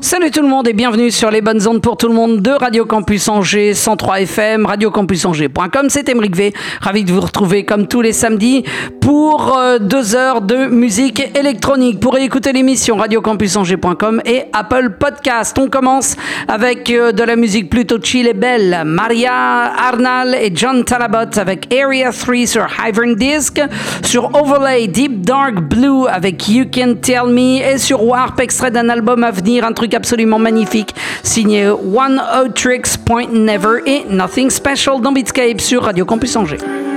Salut tout le monde et bienvenue sur les bonnes ondes pour tout le monde de Radio Campus Angers 103 FM, radiocampusangers.com. C'est Emeric V, ravi de vous retrouver comme tous les samedis pour euh, deux heures de musique électronique. Pour écouter l'émission radiocampusangers.com et Apple Podcast. On commence avec euh, de la musique plutôt chill et belle. Maria Arnal et John Talabot avec Area 3 sur Hyvern Disc, sur Overlay Deep Dark Blue avec You Can Tell Me et sur Warp, extrait d'un album à venir, un absolument magnifique, signé One O Tricks Point Never et Nothing Special dans Beatscape sur Radio Campus Angers.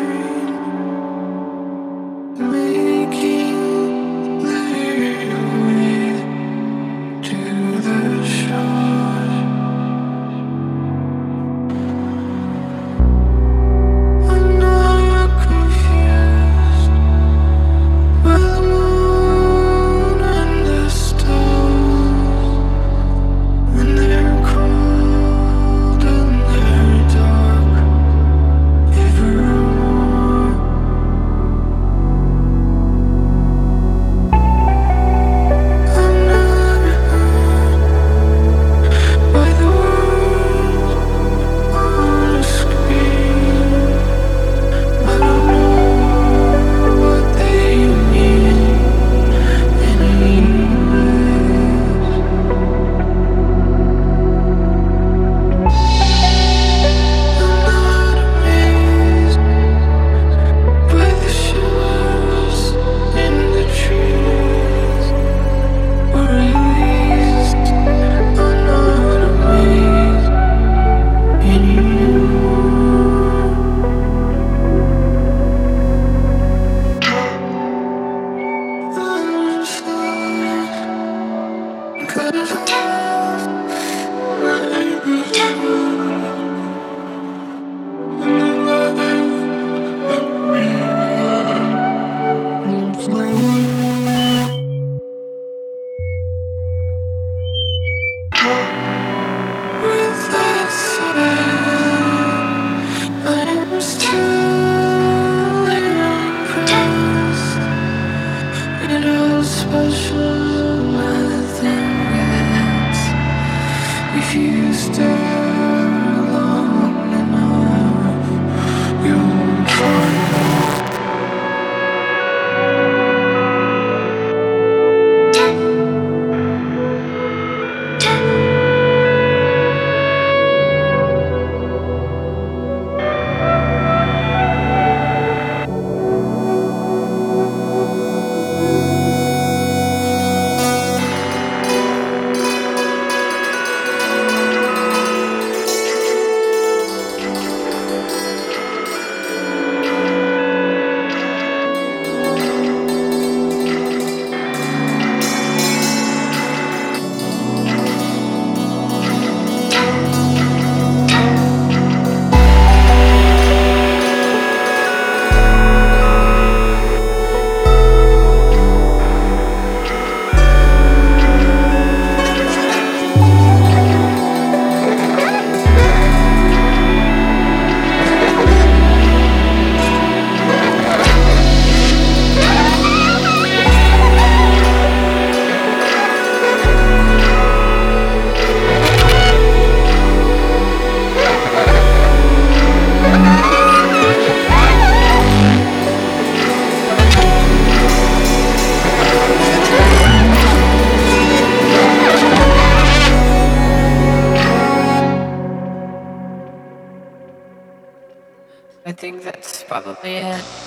Yeah.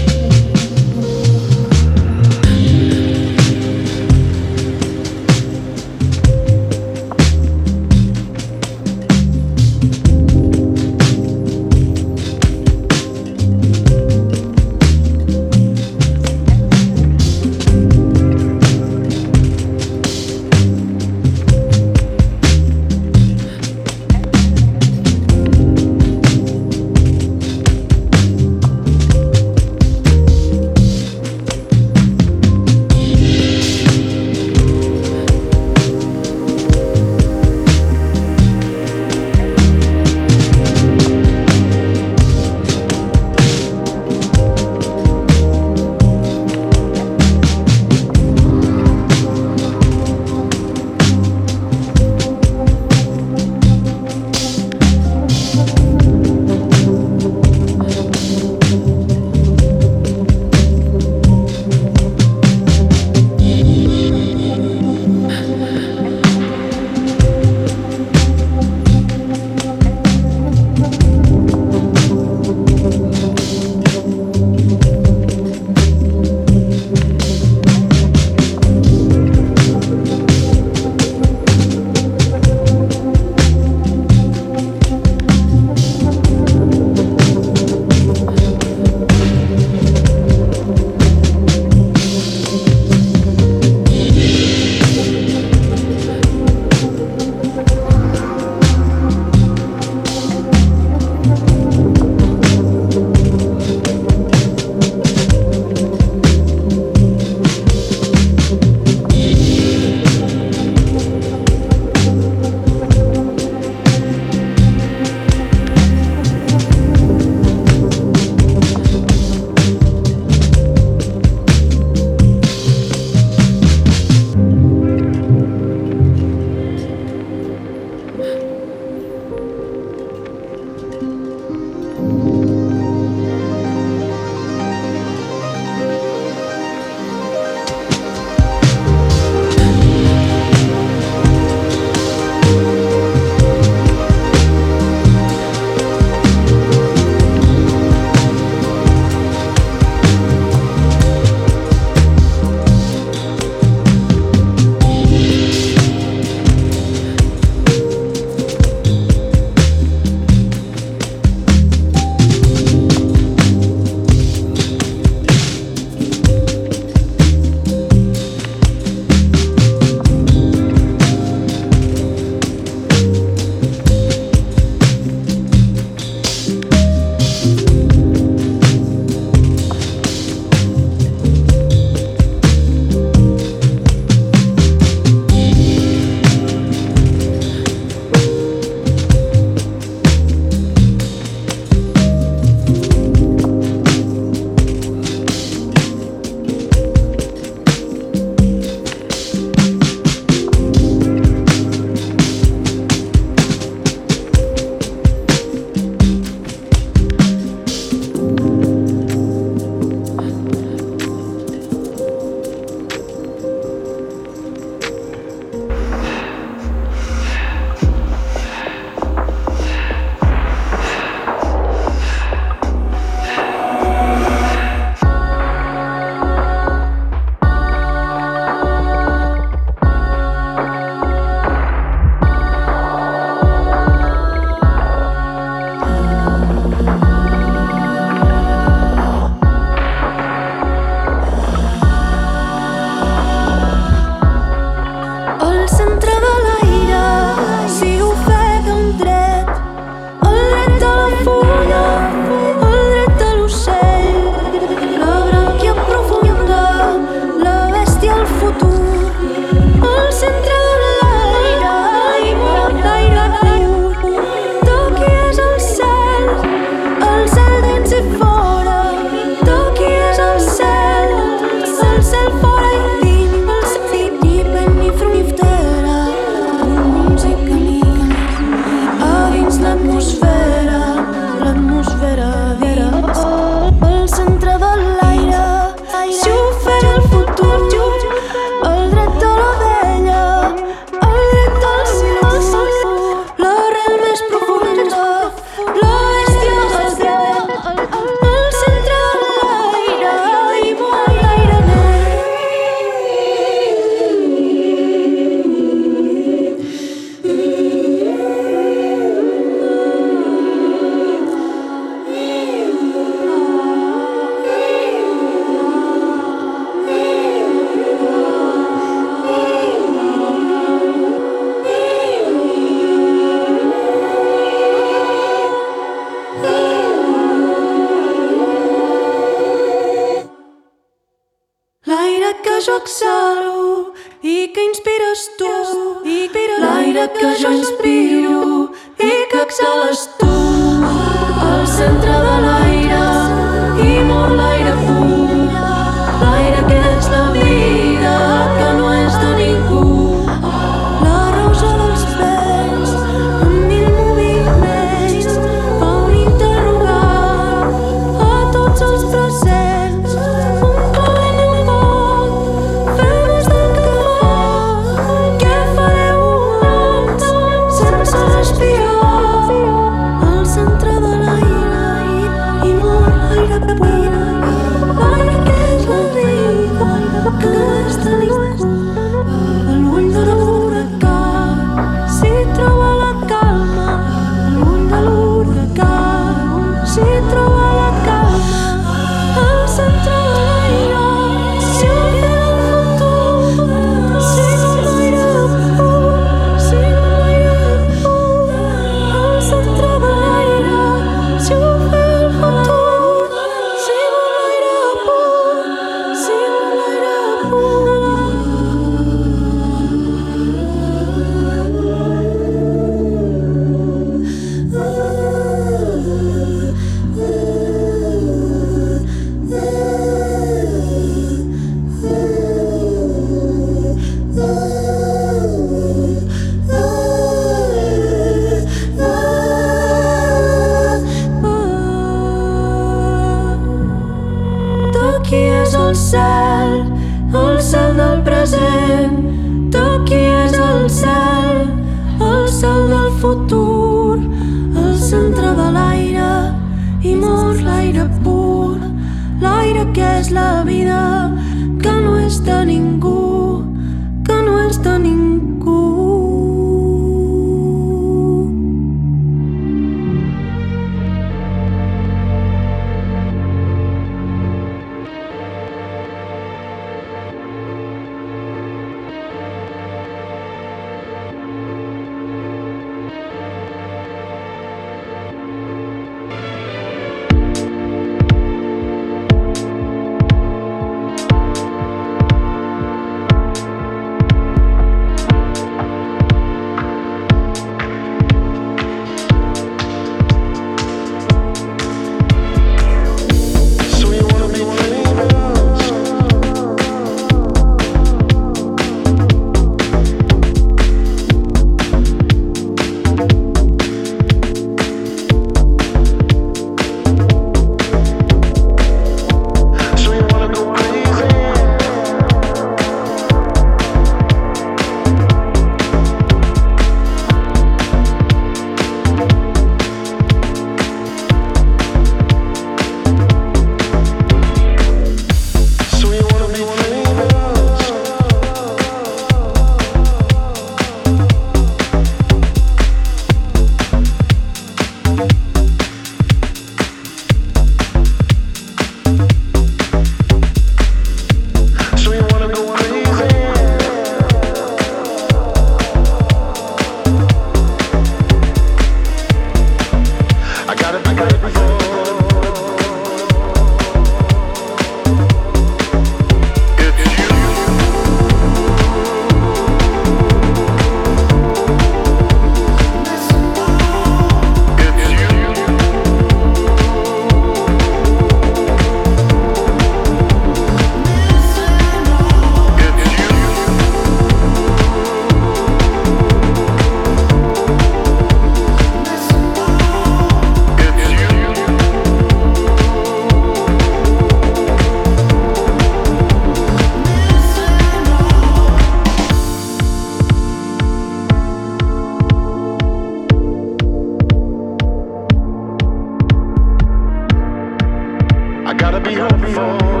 more.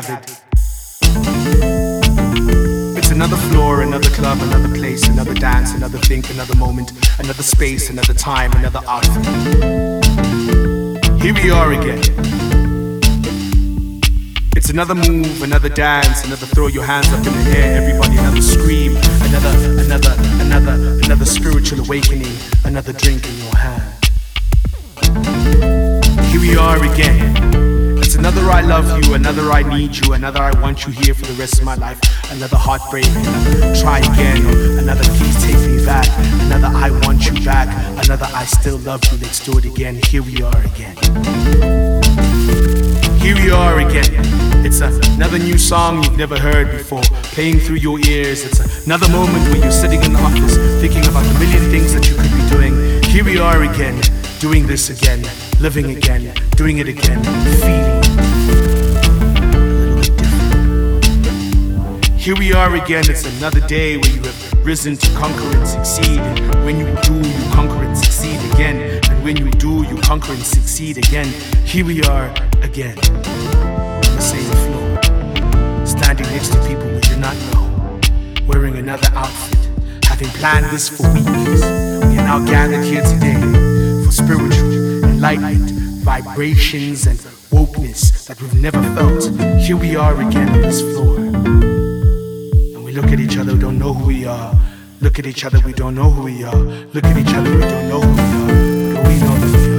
Gathered. It's another floor, another club, another place, another dance, another think, another moment, another space, another time, another outfit. Here we are again. It's another move, another dance, another throw your hands up in the air, everybody, another scream, another, another, another, another spiritual awakening, another drink in your hand. Here we are again. Another I love you, another I need you, another I want you here for the rest of my life, another heartbreak, another try again, another please take me back, another I want you back, another I still love you, let's do it again. Here we are again. Here we are again. It's another new song you've never heard before, playing through your ears. It's another moment where you're sitting in the office thinking about the million things that you could be doing. Here we are again, doing this again, living again, doing it again, feeling Here we are again, it's another day where you have risen to conquer and succeed. And when you do, you conquer and succeed again. And when you do, you conquer and succeed again. Here we are again, on the same floor, standing next to people we do not know, wearing another outfit, having planned this for weeks. We are now gathered here today for spiritual enlightenment, vibrations, and wokeness that we've never felt. Here we are again on this floor. Look at each other, we don't know who we are. Look at each other, we don't know who we are. Look at each other, we don't know who we are. But we know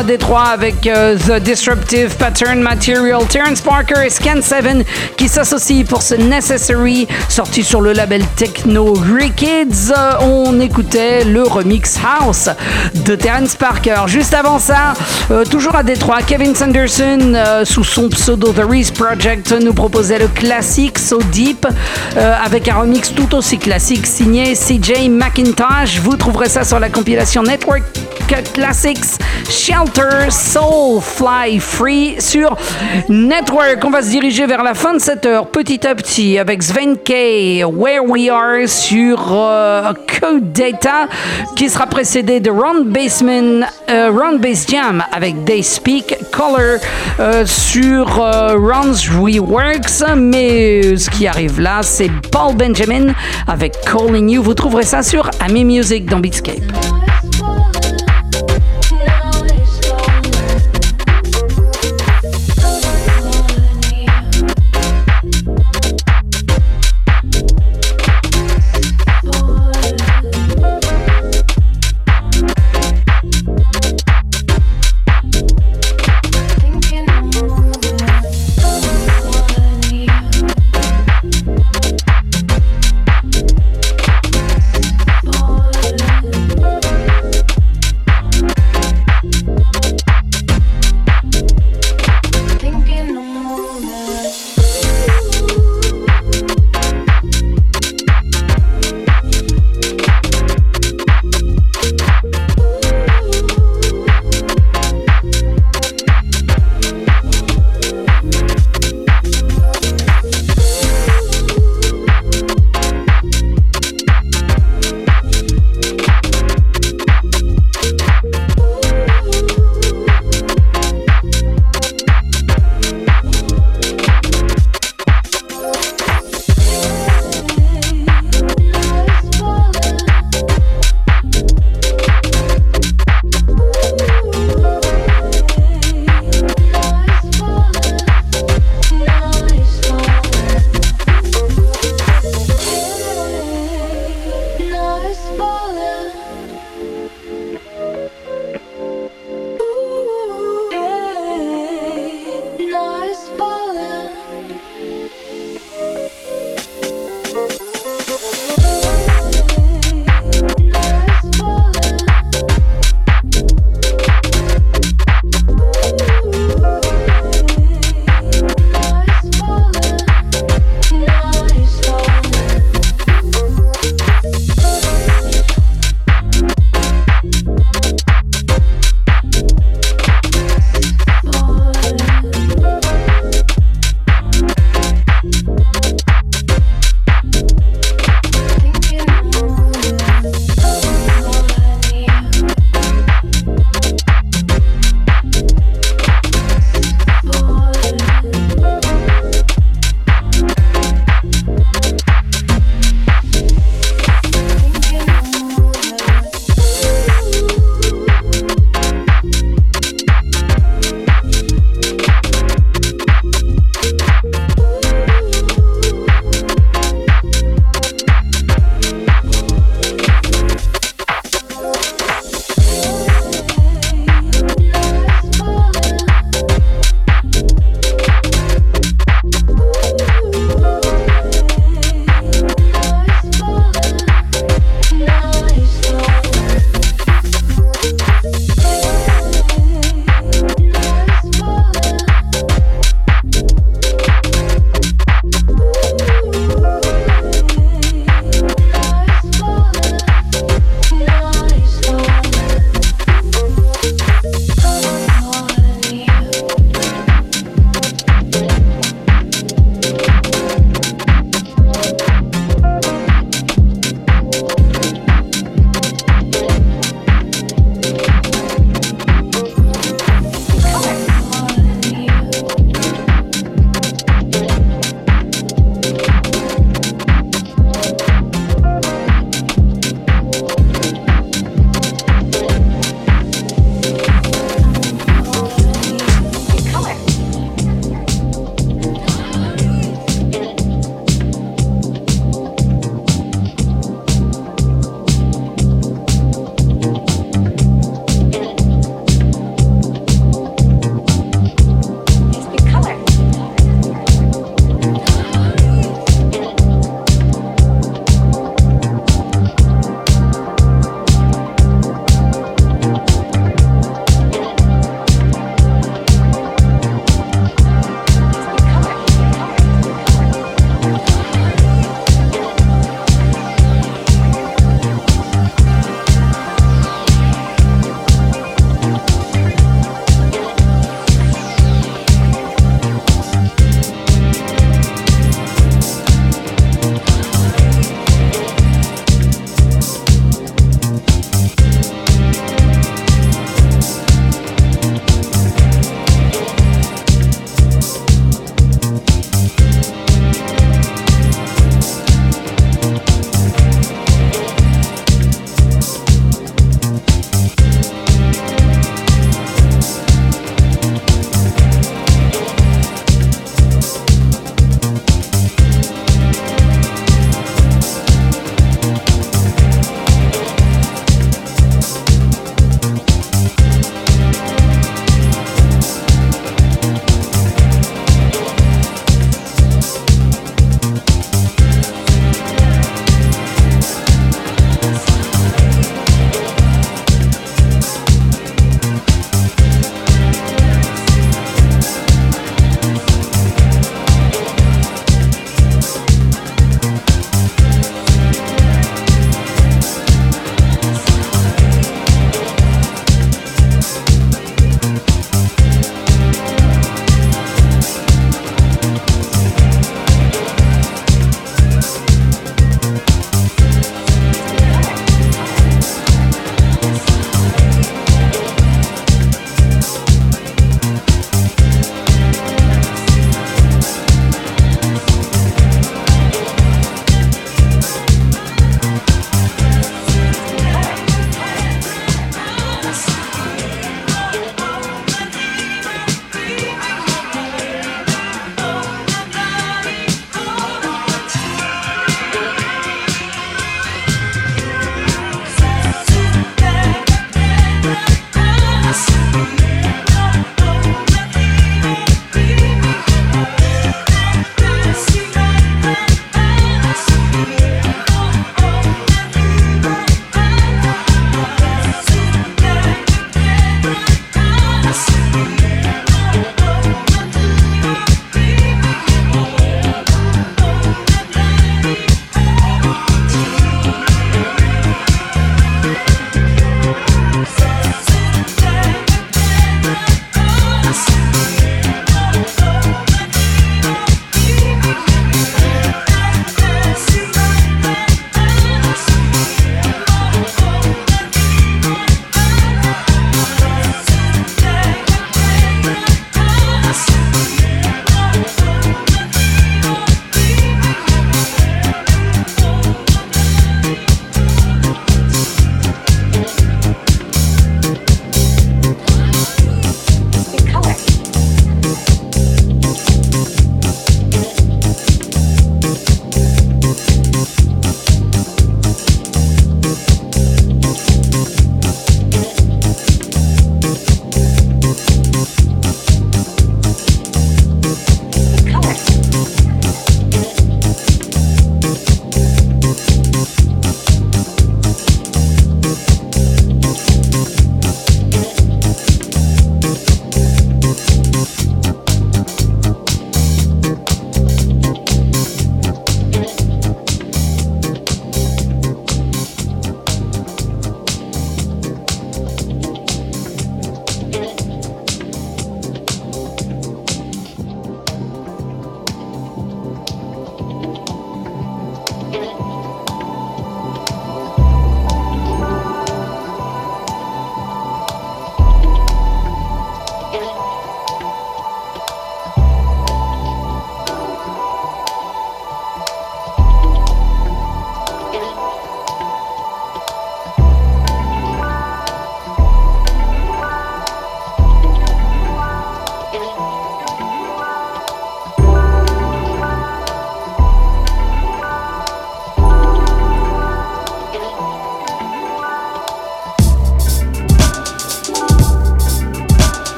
à Détroit avec euh, The Disruptive Pattern Material, Terrence Parker et Scan7 qui s'associent pour ce Necessary sorti sur le label techno Rikids. Euh, on écoutait le remix House de Terrence Parker. Juste avant ça, euh, toujours à Détroit, Kevin Sanderson euh, sous son pseudo The Reese Project nous proposait le classique So Deep avec un remix tout aussi classique signé CJ McIntosh. Vous trouverez ça sur la compilation Network Classics Soul Fly Free sur Network. On va se diriger vers la fin de cette heure petit à petit avec Sven K. Where We Are sur euh, Code Data qui sera précédé de Round Basement, euh, Jam avec They Speak Color euh, sur Rounds Reworks. Mais ce qui arrive là, c'est Paul Benjamin avec Calling You. Vous trouverez ça sur Ami Music dans Beatscape.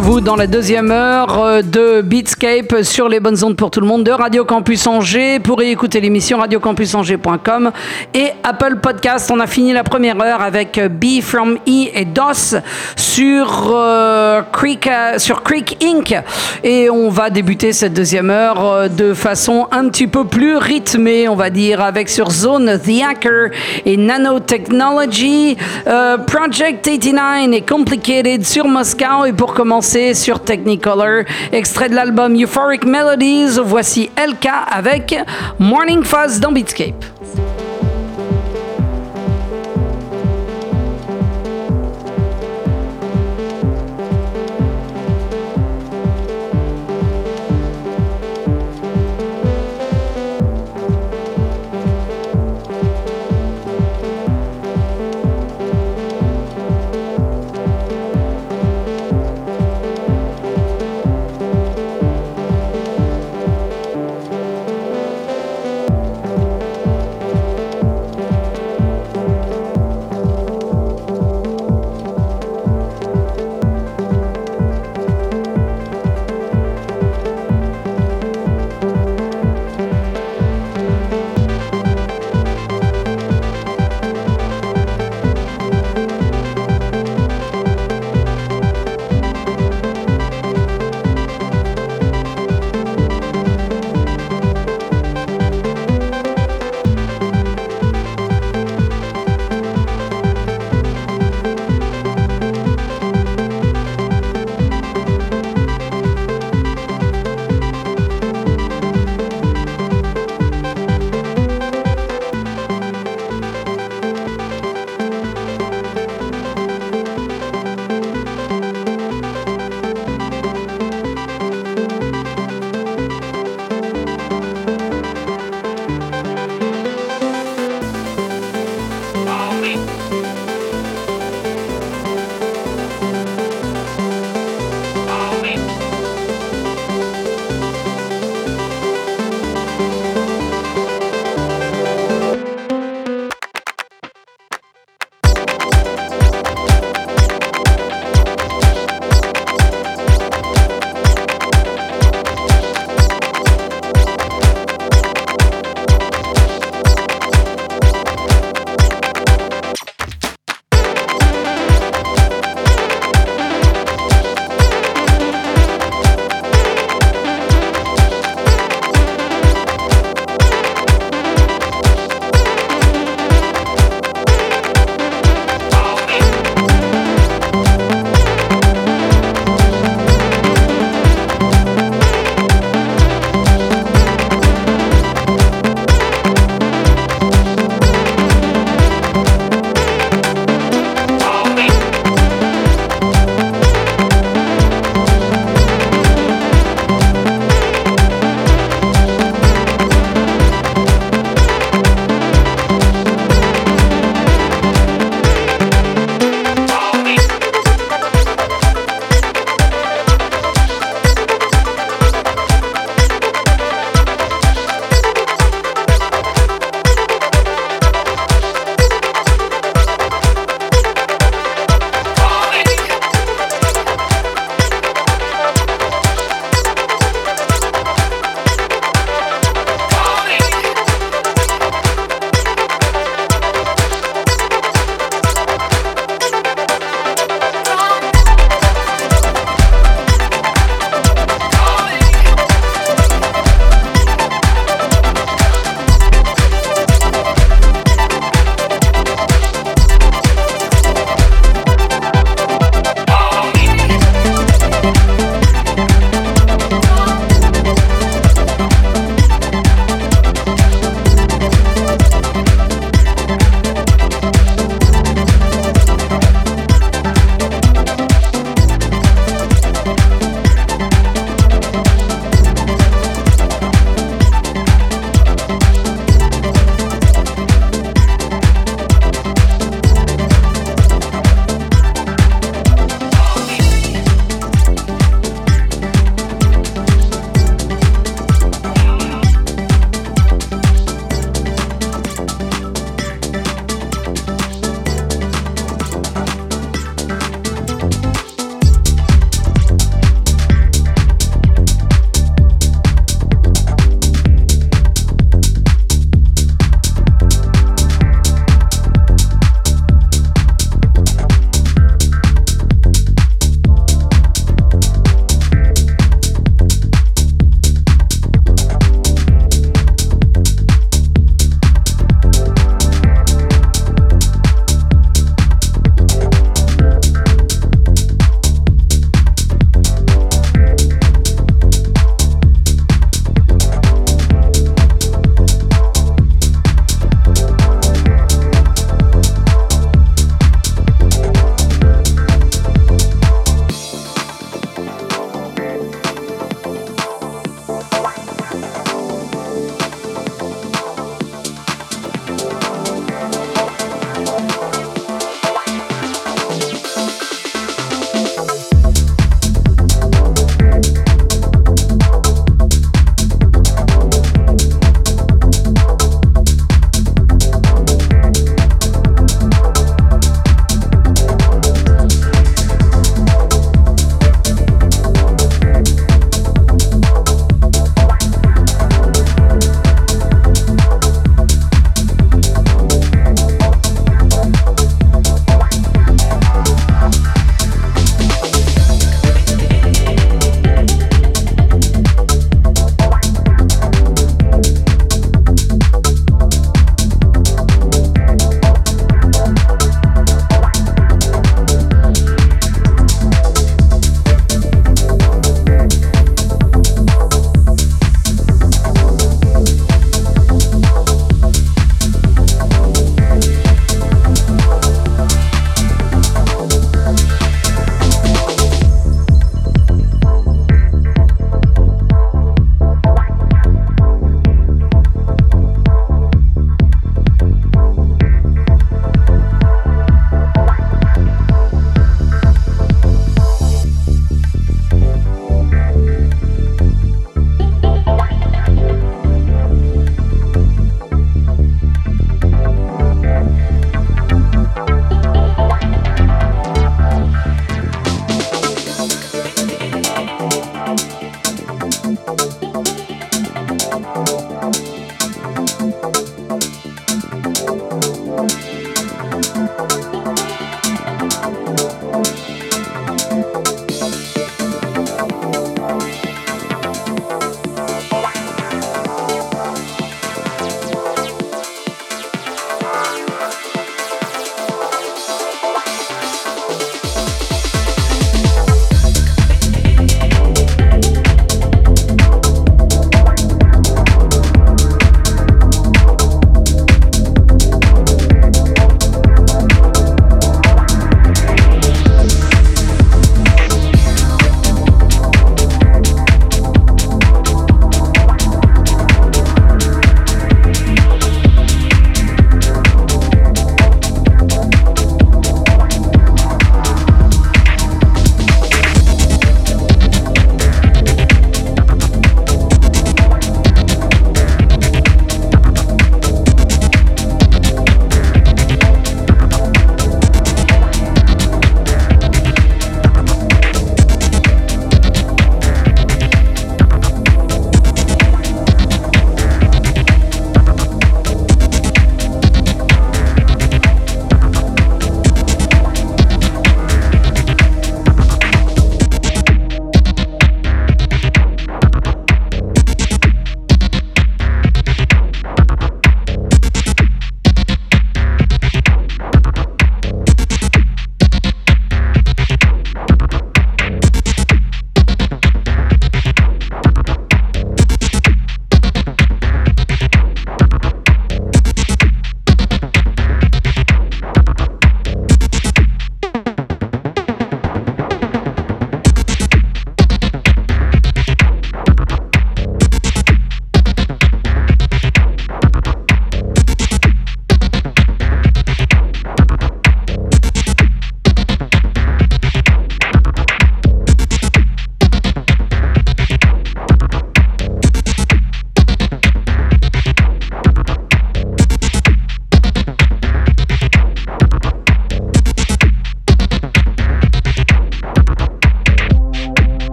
Vous dans la deuxième heure euh, de Beatscape sur les bonnes ondes pour tout le monde de Radio Campus Angers. Pour y écouter l'émission radiocampusangers.com et Apple Podcast. On a fini la première heure avec B from E et DOS sur, euh, Creek, euh, sur Creek Inc. Et on va débuter cette deuxième heure euh, de façon un petit peu plus rythmée, on va dire, avec sur Zone The Hacker et Nanotechnology, Project 89 et Complicated sur Moscow. Et pour commencer, sur Technicolor, extrait de l'album Euphoric Melodies, voici LK avec Morning Fuzz dans Beatscape.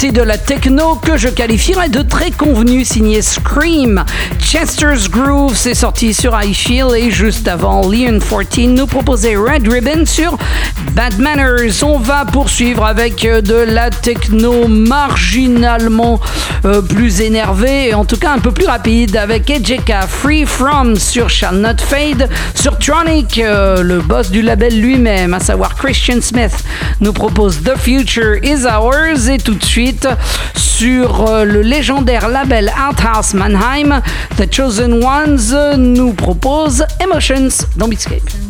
Voici de la techno que je qualifierais de très convenue, signé Scream. Chester's Groove, c'est sorti sur iFeel et juste avant, Leon 14 nous proposait Red Ribbon sur Bad Manners. On va poursuivre avec euh, de la techno marginalement euh, plus énervée et en tout cas un peu plus rapide avec Ejeka Free From sur Shall Not Fade. Sur Tronic, euh, le boss du label lui-même, à savoir Christian Smith, nous propose The Future Is Ours et tout de suite sur le légendaire label Outhouse Mannheim, The Chosen Ones nous propose Emotions dans Beatscape.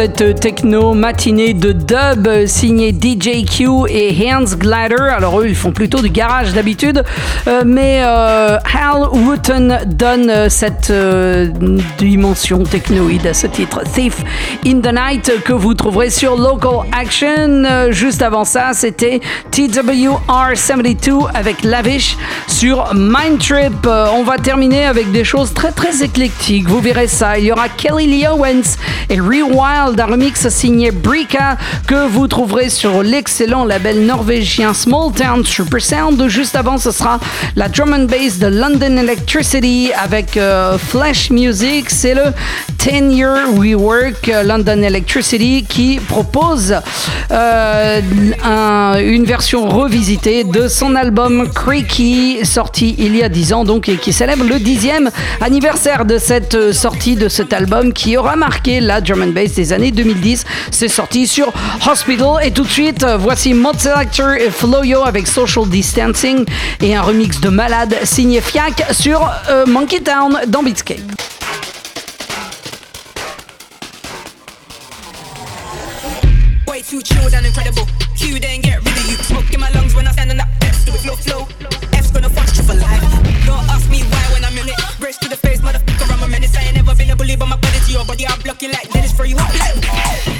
Cette techno matinée de dub signée DJ Q et Hans Glider. Alors eux, ils font plutôt du garage d'habitude, euh, mais euh, Hal Wooten donne euh, cette dimension technoïde à ce titre. Thief in the Night que vous trouverez sur Local Action. Juste avant ça, c'était TWR72 avec Lavish sur Mind Trip. On va terminer avec des choses très très éclectiques. Vous verrez ça. Il y aura Kelly Lee Owens et Rewild, un remix signé Brika que vous trouverez sur l'excellent label norvégien Small Town Super Sound. Juste avant, ce sera la drum and bass de London Electricity avec euh, Flash Music. C'est le 10 Year Rework euh, London Electricity qui propose euh, un- une version revisitée de son album Creaky, sorti il y a 10 ans donc et qui célèbre le 10e anniversaire de cette euh, sortie de cet album qui aura marqué la and bass des années 2010. C'est sorti sur Hospital et tout de suite voici Mod Selector et Floyo avec Social Distancing et un remix de malade signé Fiac sur Monkey Town dans Beatscape. The face, motherfucker, I'm a menace. I ain't never been a bully, but my body to your body, I'm blocking like Dennis for you.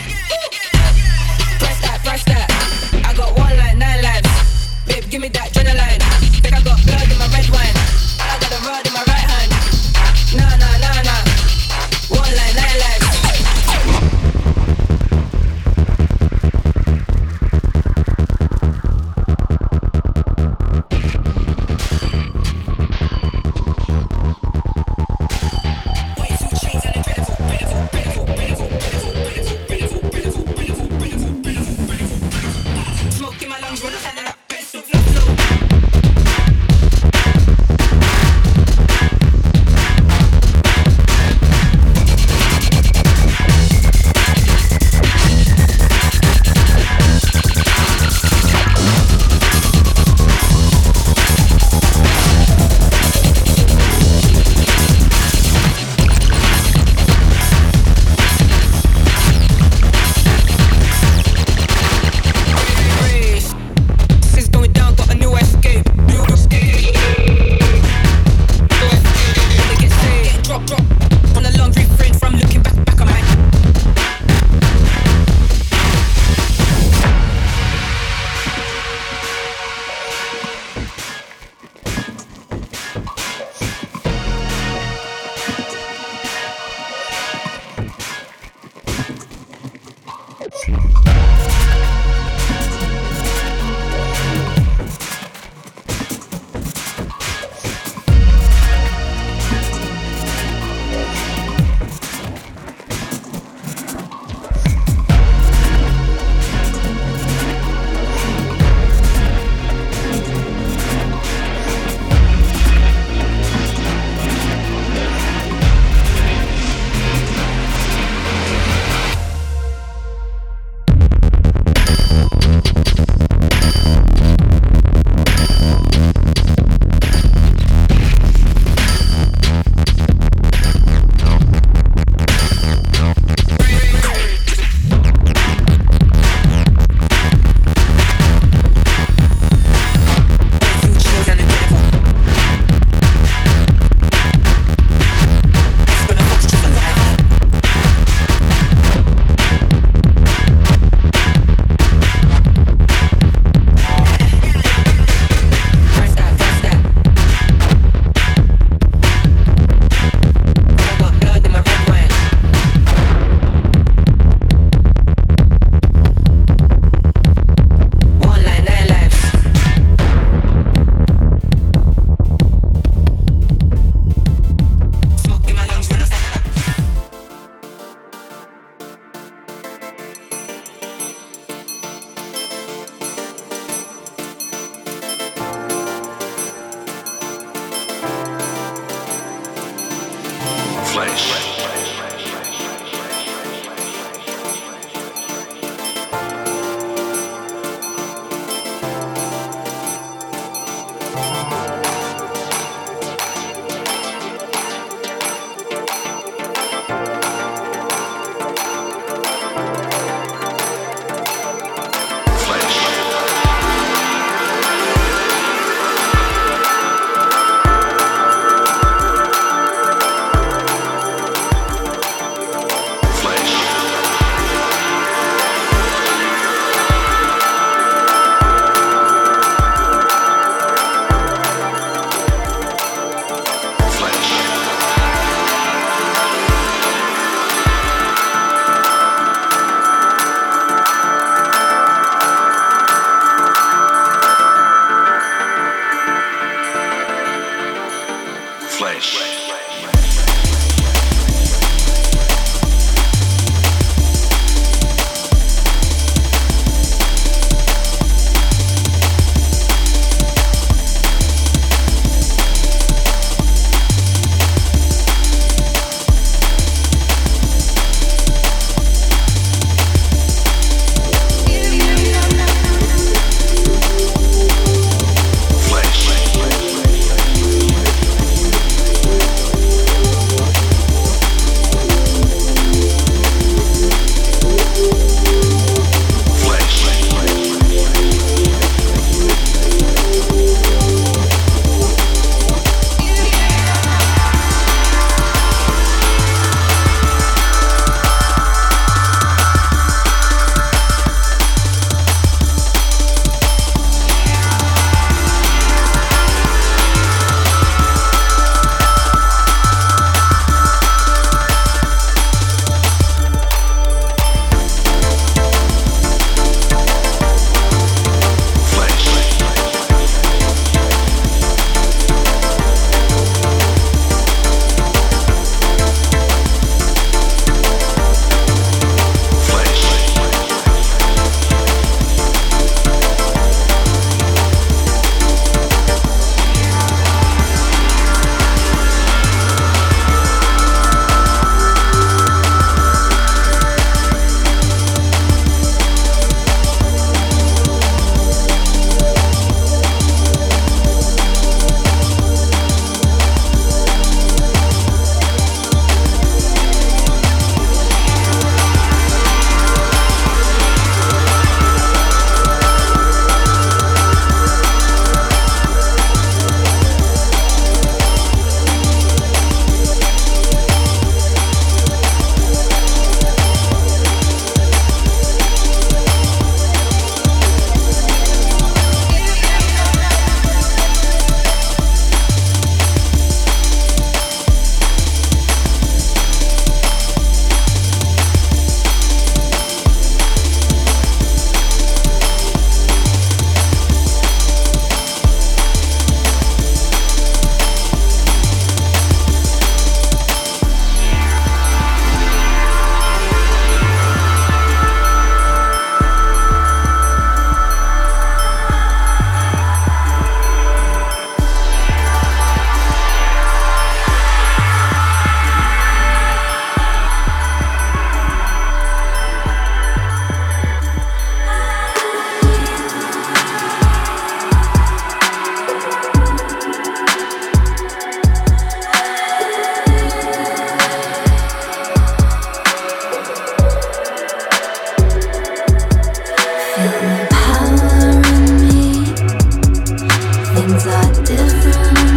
things are different.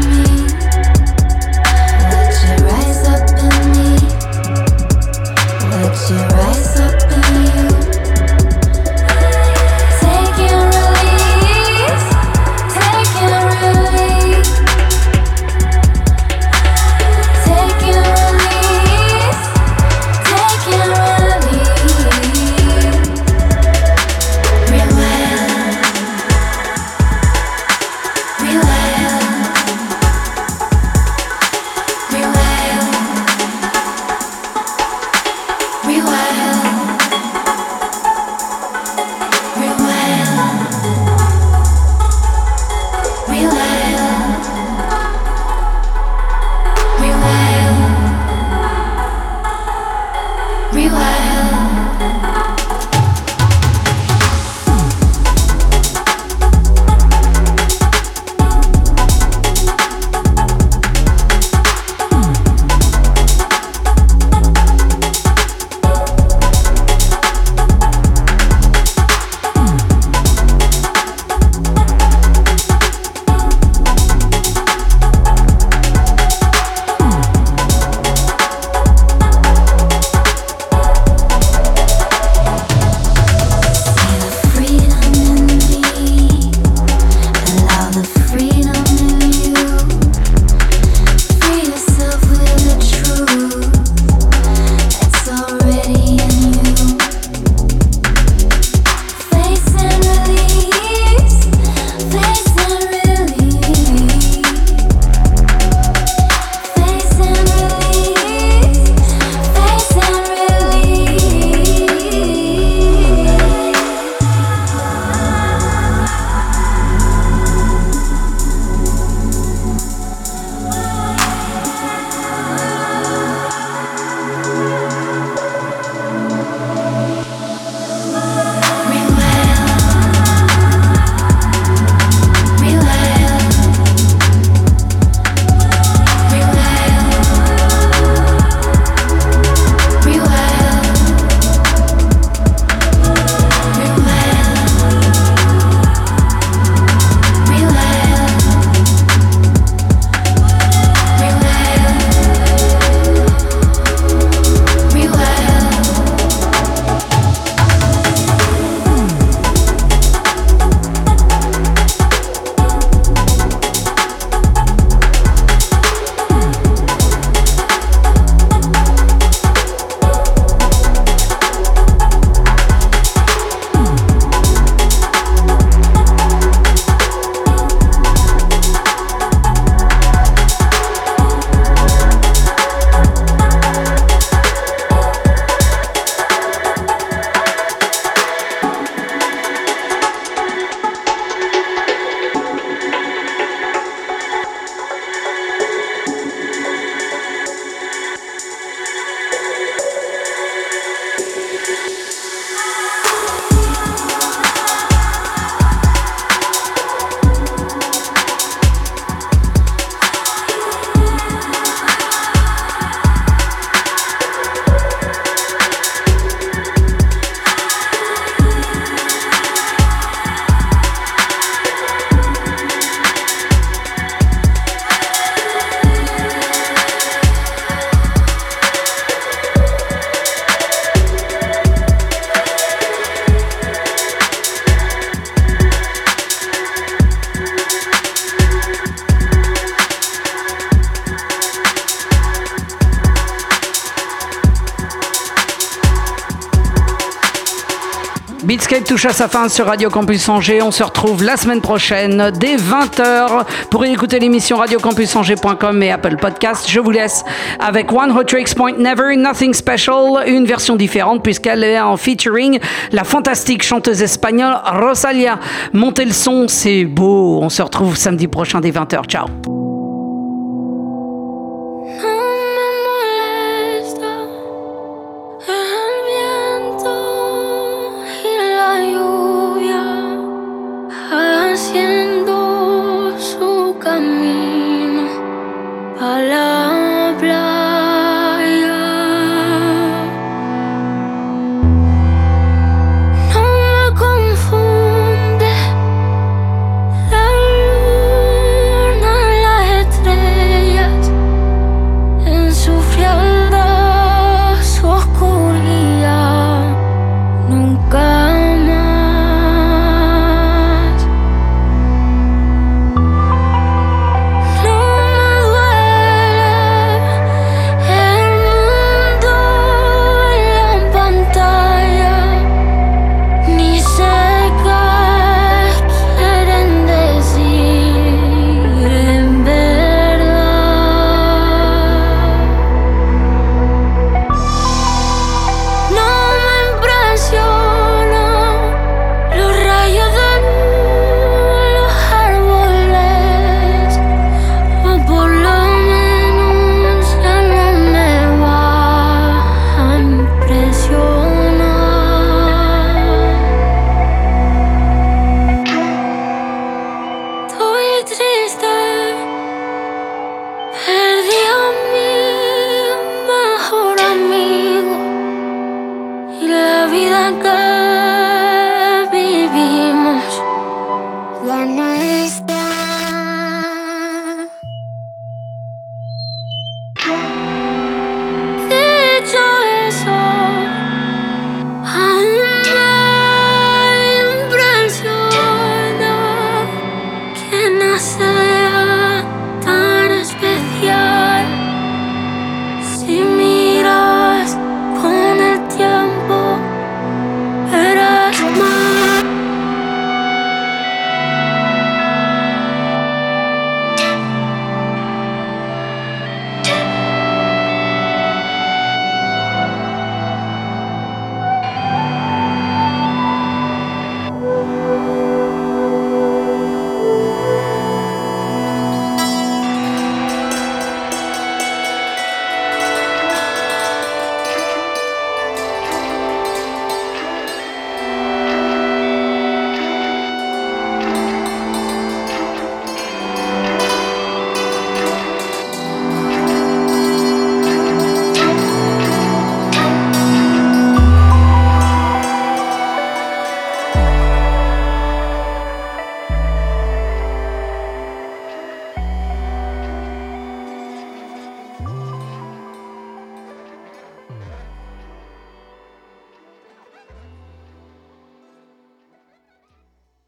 Beatscape touche à sa fin sur Radio Campus Angers. On se retrouve la semaine prochaine dès 20h pour écouter l'émission radiocampusangers.com et Apple Podcast. Je vous laisse avec One Hot Tricks Point Never, Nothing Special, une version différente puisqu'elle est en featuring la fantastique chanteuse espagnole Rosalia. Montez le son, c'est beau. On se retrouve samedi prochain dès 20h. Ciao.